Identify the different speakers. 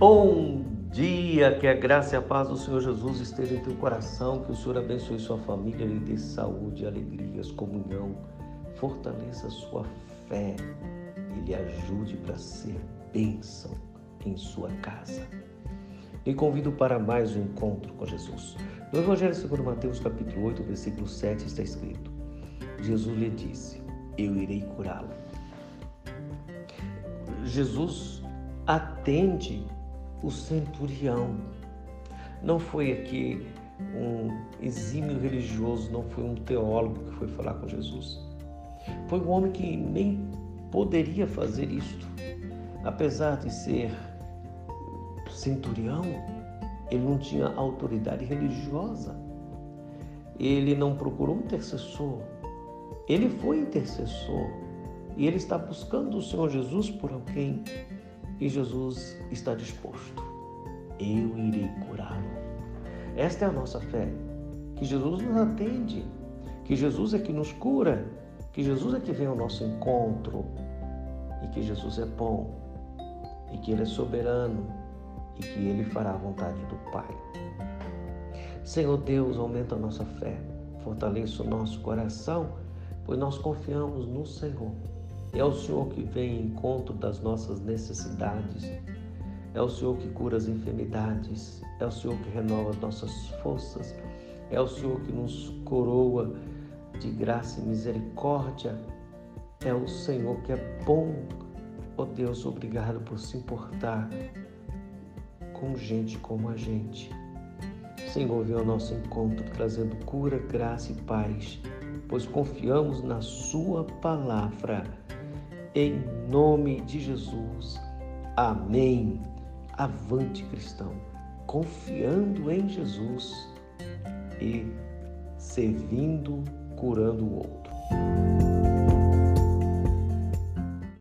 Speaker 1: Bom dia, que a graça e a paz do Senhor Jesus esteja em teu coração, que o Senhor abençoe sua família, lhe dê saúde, alegrias, comunhão, fortaleça sua fé e lhe ajude para ser bênção em sua casa. E convido para mais um encontro com Jesus. No Evangelho segundo Mateus, capítulo 8, versículo 7, está escrito: Jesus lhe disse: Eu irei curá-lo. Jesus atende o centurião. Não foi aqui um exímio religioso, não foi um teólogo que foi falar com Jesus. Foi um homem que nem poderia fazer isto. Apesar de ser centurião, ele não tinha autoridade religiosa. Ele não procurou um intercessor. Ele foi intercessor. E ele está buscando o Senhor Jesus por alguém e Jesus está disposto. Eu irei curá-lo. Esta é a nossa fé. Que Jesus nos atende, que Jesus é que nos cura, que Jesus é que vem ao nosso encontro e que Jesus é bom e que Ele é soberano e que Ele fará a vontade do Pai. Senhor Deus, aumenta a nossa fé, fortaleça o nosso coração, pois nós confiamos no Senhor é o Senhor que vem em encontro das nossas necessidades. É o Senhor que cura as enfermidades. É o Senhor que renova as nossas forças. É o Senhor que nos coroa de graça e misericórdia. É o Senhor que é bom. Oh Deus, obrigado por se importar com gente como a gente. Senhor, vem ao nosso encontro trazendo cura, graça e paz, pois confiamos na Sua palavra em nome de Jesus. Amém. Avante, cristão, confiando em Jesus e servindo, curando o outro.